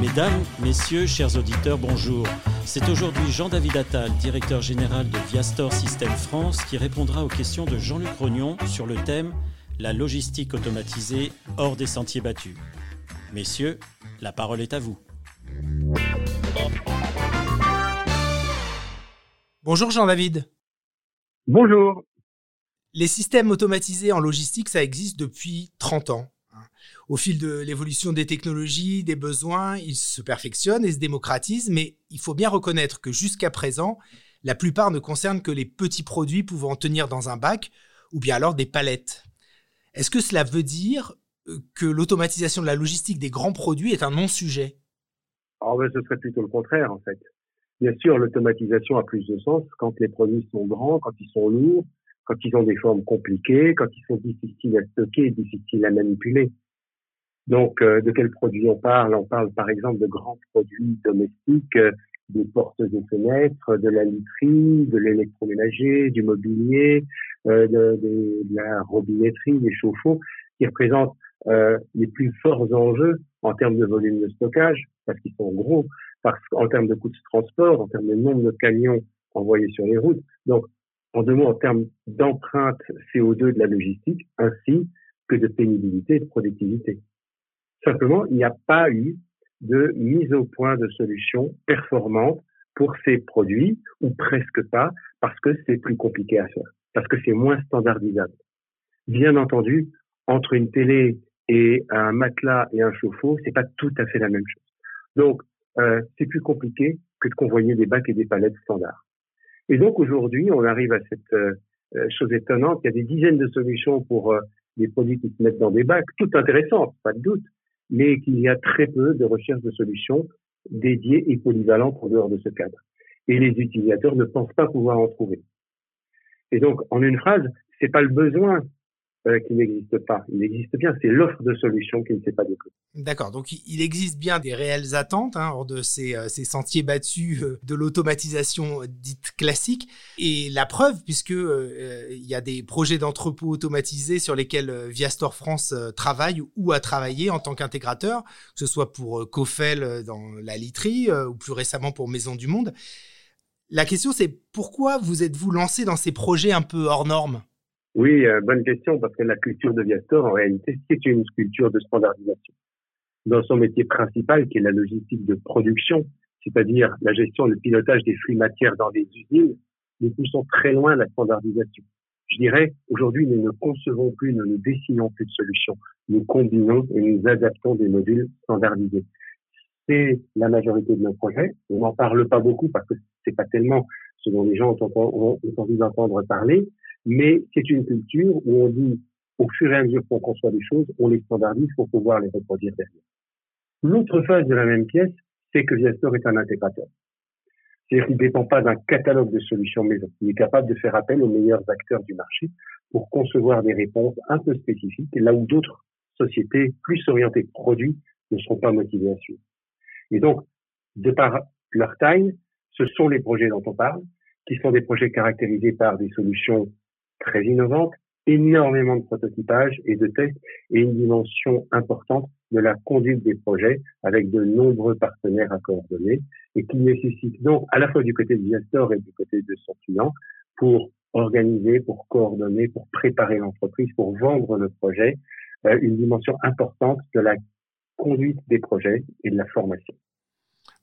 Mesdames, Messieurs, chers auditeurs, bonjour. C'est aujourd'hui Jean-David Attal, directeur général de Viastor System France, qui répondra aux questions de Jean-Luc Rognon sur le thème La logistique automatisée hors des sentiers battus. Messieurs, la parole est à vous. Bonjour Jean-David. Bonjour. Les systèmes automatisés en logistique, ça existe depuis 30 ans. Au fil de l'évolution des technologies, des besoins, ils se perfectionnent et se démocratisent, mais il faut bien reconnaître que jusqu'à présent, la plupart ne concernent que les petits produits pouvant tenir dans un bac ou bien alors des palettes. Est-ce que cela veut dire euh, que l'automatisation de la logistique des grands produits est un non-sujet? Ben, ce serait plutôt le contraire, en fait. Bien sûr, l'automatisation a plus de sens quand les produits sont grands, quand ils sont lourds, quand ils ont des formes compliquées, quand ils sont difficiles à stocker difficiles à manipuler. Donc, euh, de quels produits on parle? On parle par exemple de grands produits domestiques, euh, des portes et fenêtres, de la literie, de l'électroménager, du mobilier, euh, de, la robinetterie, des chauffe-eau, qui représentent les plus forts enjeux en termes de volume de stockage, parce qu'ils sont gros, parce qu'en termes de coûts de transport, en termes de nombre de camions envoyés sur les routes. Donc, en deux mots, en termes d'empreinte CO2 de la logistique, ainsi que de pénibilité et de productivité. Simplement, il n'y a pas eu de mise au point de solutions performantes pour ces produits, ou presque pas, parce que c'est plus compliqué à faire, parce que c'est moins standardisable. Bien entendu, entre une télé et un matelas et un chauffe-eau, c'est pas tout à fait la même chose. Donc, euh, c'est plus compliqué que de convoyer des bacs et des palettes standards. Et donc aujourd'hui, on arrive à cette euh, euh, chose étonnante. Il y a des dizaines de solutions pour des produits qui se mettent dans des bacs, toutes intéressantes, pas de doute, mais qu'il y a très peu de recherche de solutions dédiées et polyvalentes en dehors de ce cadre. Et les utilisateurs ne pensent pas pouvoir en trouver. Et donc, en une phrase, c'est pas le besoin euh, qui n'existe pas. Il existe bien, c'est l'offre de solutions qui ne s'est pas développée. D'accord, donc il existe bien des réelles attentes hein, hors de ces, euh, ces, sentiers battus euh, de l'automatisation dite classique. Et la preuve, puisque il y a des projets d'entrepôts automatisés sur lesquels Viastor France travaille ou a travaillé en tant qu'intégrateur, que ce soit pour Cofel dans la literie ou plus récemment pour Maison du Monde. La question, c'est pourquoi vous êtes-vous lancé dans ces projets un peu hors normes? Oui, euh, bonne question, parce que la culture de Viastor, en réalité, c'est une culture de standardisation. Dans son métier principal, qui est la logistique de production, c'est-à-dire la gestion et le pilotage des flux matières dans les usines, nous poussons très loin la standardisation. Je dirais, aujourd'hui, nous ne concevons plus, nous ne dessinons plus de solutions. Nous combinons et nous adaptons des modules standardisés. C'est la majorité de nos projets. On n'en parle pas beaucoup parce que c'est pas tellement ce dont les gens ont envie d'entendre parler, mais c'est une culture où on dit, au fur et à mesure qu'on conçoit des choses, on les standardise pour pouvoir les reproduire derrière. L'autre phase de la même pièce, c'est que Viastor est un intégrateur. C'est-à-dire qu'il ne dépend pas d'un catalogue de solutions maison. Il est capable de faire appel aux meilleurs acteurs du marché pour concevoir des réponses un peu spécifiques, là où d'autres sociétés plus orientées produits ne seront pas motivées à suivre. Et donc, de par leur taille, ce sont les projets dont on parle, qui sont des projets caractérisés par des solutions très innovante, énormément de prototypage et de tests et une dimension importante de la conduite des projets avec de nombreux partenaires à coordonner et qui nécessite donc à la fois du côté de Viastor et du côté de son client pour organiser, pour coordonner, pour préparer l'entreprise, pour vendre le projet, euh, une dimension importante de la conduite des projets et de la formation.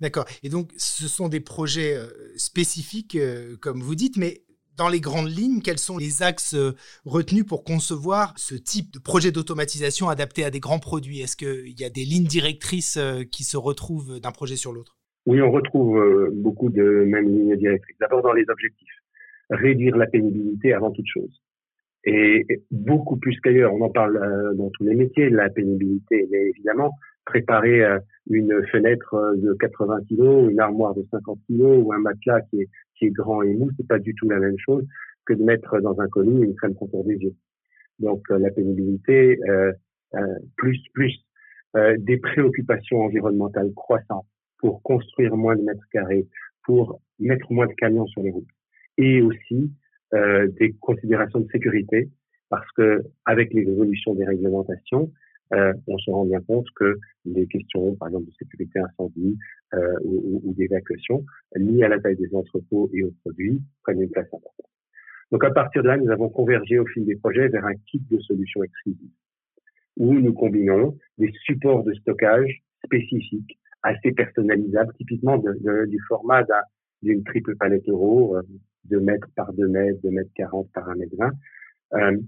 D'accord. Et donc, ce sont des projets euh, spécifiques, euh, comme vous dites, mais dans les grandes lignes, quels sont les axes euh, retenus pour concevoir ce type de projet d'automatisation adapté à des grands produits? Est-ce qu'il y a des lignes directrices euh, qui se retrouvent d'un projet sur l'autre? Oui, on retrouve euh, beaucoup de mêmes lignes directrices. D'abord dans les objectifs. Réduire la pénibilité avant toute chose. Et beaucoup plus qu'ailleurs, on en parle dans tous les métiers, la pénibilité, mais évidemment, préparer une fenêtre de 80 kg, une armoire de 50 kg ou un matelas qui est qui est grand et mou, c'est pas du tout la même chose que de mettre dans un colis une crème contour des yeux. Donc euh, la pénibilité, euh, euh, plus plus des préoccupations environnementales croissantes pour construire moins de mètres carrés, pour mettre moins de camions sur les routes, et aussi des considérations de sécurité, parce que avec les des réglementations, euh, on se rend bien compte que les questions, par exemple, de sécurité incendie euh, ou, d'évacuation, liées à la taille des entrepôts et aux produits, prennent une place importante. Donc à partir de là, nous avons convergé au fil des projets vers un kit de solutions exclusives, où nous combinons des supports de stockage spécifiques, assez personnalisables, typiquement du format d'une triple palette euro, 2 euh, mètres par 2 mètres, 2 mètres 40 par 1 mètre 20, euh,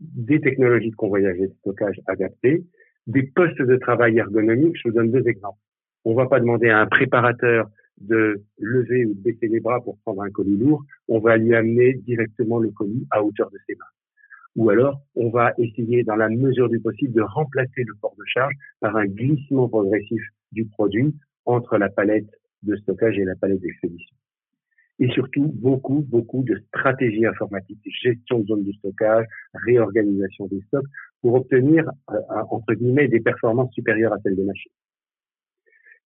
des technologies de convoyage et de stockage adaptées, des postes de travail ergonomiques. Je vous donne deux exemples. On ne va pas demander à un préparateur de lever ou de baisser les bras pour prendre un colis lourd. On va lui amener directement le colis à hauteur de ses mains. Ou alors, on va essayer, dans la mesure du possible, de remplacer le port de charge par un glissement progressif du produit entre la palette de stockage et la palette d'expédition et surtout beaucoup, beaucoup de stratégies informatiques, gestion de zones de stockage, réorganisation des stocks, pour obtenir, euh, entre guillemets, des performances supérieures à celles des machines.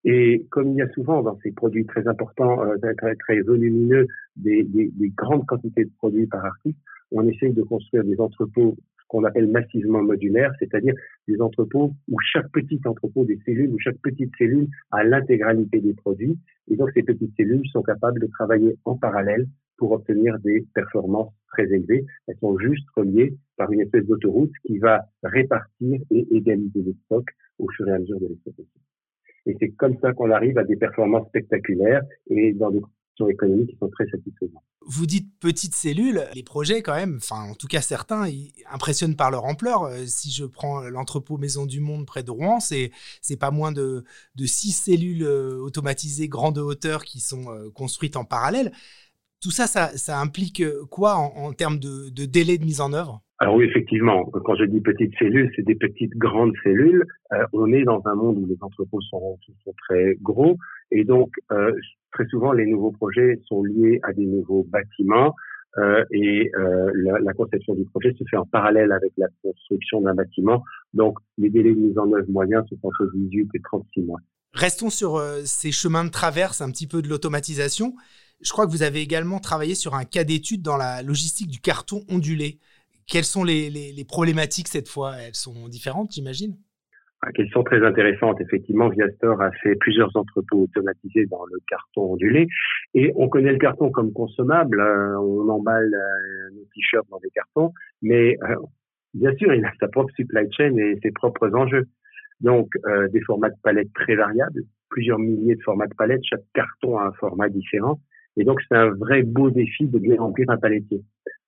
Et comme il y a souvent dans ces produits très importants, euh, très, volumineux, des, grandes quantités de produits par article, on essaye de construire des entrepôts qu'on appelle massivement modulaires, c'est-à-dire des entrepôts où chaque petit entrepôt des cellules, où chaque petite cellule a l'intégralité des produits. Et donc, ces petites cellules sont capables de travailler en parallèle pour obtenir des performances très élevées. Elles sont juste reliées par une espèce d'autoroute qui va répartir et égaliser les stocks au fur et à mesure de l'exploitation. Et c'est comme ça qu'on arrive à des performances spectaculaires et dans des économiques qui sont très satisfaisantes. Vous dites petites cellules, les projets quand même, enfin en tout cas certains, ils impressionnent par leur ampleur. Euh, si je prends l'entrepôt Maison du Monde près de Rouen, c'est c'est pas moins de, six cellules euh, automatisées grande hauteur qui sont euh, construites en parallèle. Tout ça, ça, implique quoi en, termes de, de délai de mise en œuvre? Alors oui, effectivement, quand je dis petites cellules, c'est des petites grandes cellules. on est dans un monde où les entrepôts sont, très gros et donc euh, très souvent, les nouveaux projets sont liés à des nouveaux bâtiments euh, et euh, la, la, conception du projet se fait en parallèle avec la construction d'un bâtiment. Donc, les délais de mise en œuvre moyens sont entre 18 et 36 mois. Restons sur euh, ces chemins de traverse un petit peu de l'automatisation. Je crois que vous avez également travaillé sur un cas d'étude dans la logistique du carton ondulé. Quelles sont les, problématiques cette fois? Elles sont différentes, j'imagine? Question très intéressante. Effectivement, Viastor a fait plusieurs entrepôts automatisés dans le carton ondulé. Et on connaît le carton comme consommable. Euh, on emballe euh, nos t-shirts dans des cartons. Mais euh, bien sûr, il a sa propre supply chain et ses propres enjeux. Donc, des formats de palette très variables, plusieurs milliers de formats de palette. Chaque carton a un format différent. Et donc, c'est un vrai beau défi de bien remplir un palettier.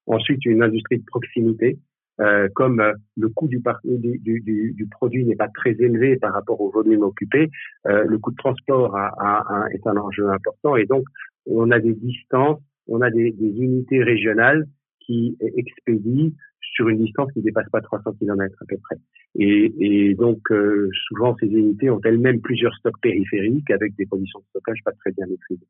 Ensuite, une industrie de proximité euh, comme euh, le coût du, du, du, du produit n'est pas très élevé par rapport au volume occupé, euh, le coût de transport a, est un enjeu important et donc on a des distances, on a des, des unités régionales qui expédient sur une distance qui ne dépasse pas 300 km à peu près. Et, et donc euh, souvent ces unités ont elles-mêmes plusieurs stocks périphériques avec des conditions de stockage pas très bien maîtrisées.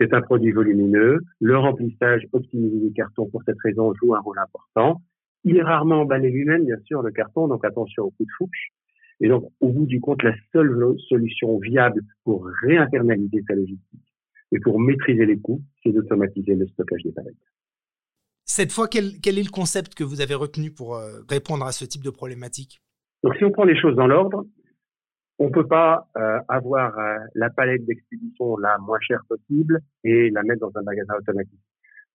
C'est un produit volumineux. Le remplissage optimisé des cartons pour cette raison joue un rôle important. Il est rarement emballé lui-même, bien sûr, le carton, donc attention au coup de fourche. Et donc, au bout du compte, la seule solution viable pour réinternaliser sa logistique et pour maîtriser les coûts, c'est d'automatiser le stockage des palettes. Cette fois, quel, est le concept que vous avez retenu pour euh, répondre à ce type de problématique? Donc, si on prend les choses dans l'ordre, on peut pas euh, avoir euh, la palette d'expédition la moins chère possible et la mettre dans un magasin automatique.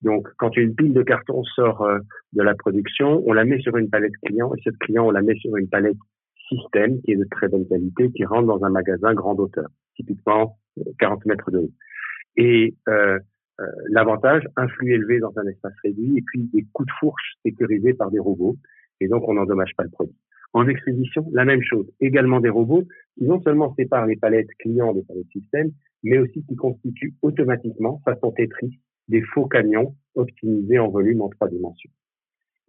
Donc, quand une pile de carton sort euh, de la production, on la met sur une palette client et cette client, on la met sur une palette système qui est de très bonne qualité, qui rentre dans un magasin grande hauteur, typiquement 40 euh, mètres de haut. Et euh, euh, l'avantage, un flux élevé dans un espace réduit et puis des coups de fourche sécurisés par des robots. Et donc, on n'endommage pas le produit. En expédition, la même chose. Également des robots qui non seulement séparent les palettes clients des palettes système, mais aussi qui constituent automatiquement, façon Tetris, des faux camions optimisés en volume en trois dimensions.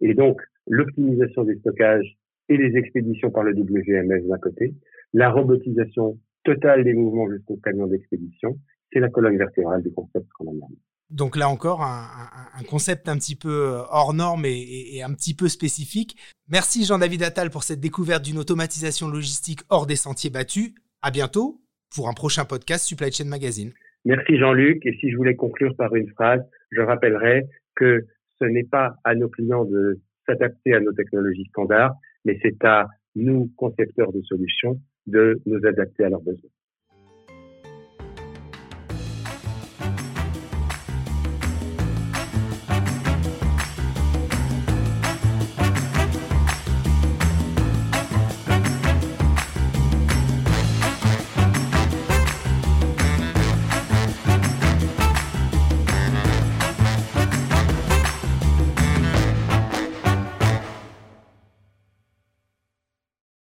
Et donc, l'optimisation des stockages et les expéditions par le WMS d'un côté, la robotisation totale des mouvements jusqu'au camion d'expédition, c'est la colonne vertébrale du concept qu'on a mis. Donc là encore, un, concept un petit peu euh, hors norme et, un petit peu spécifique. Merci Jean-David Attal pour cette découverte d'une automatisation logistique hors des sentiers battus. À bientôt pour un prochain podcast Supply Chain Magazine. Merci Jean-Luc. Et si je voulais conclure par une phrase, je rappellerai que ce n'est pas à nos clients de s'adapter à nos technologies standards, mais c'est à nous, concepteurs de solutions, de nous adapter à leurs besoins.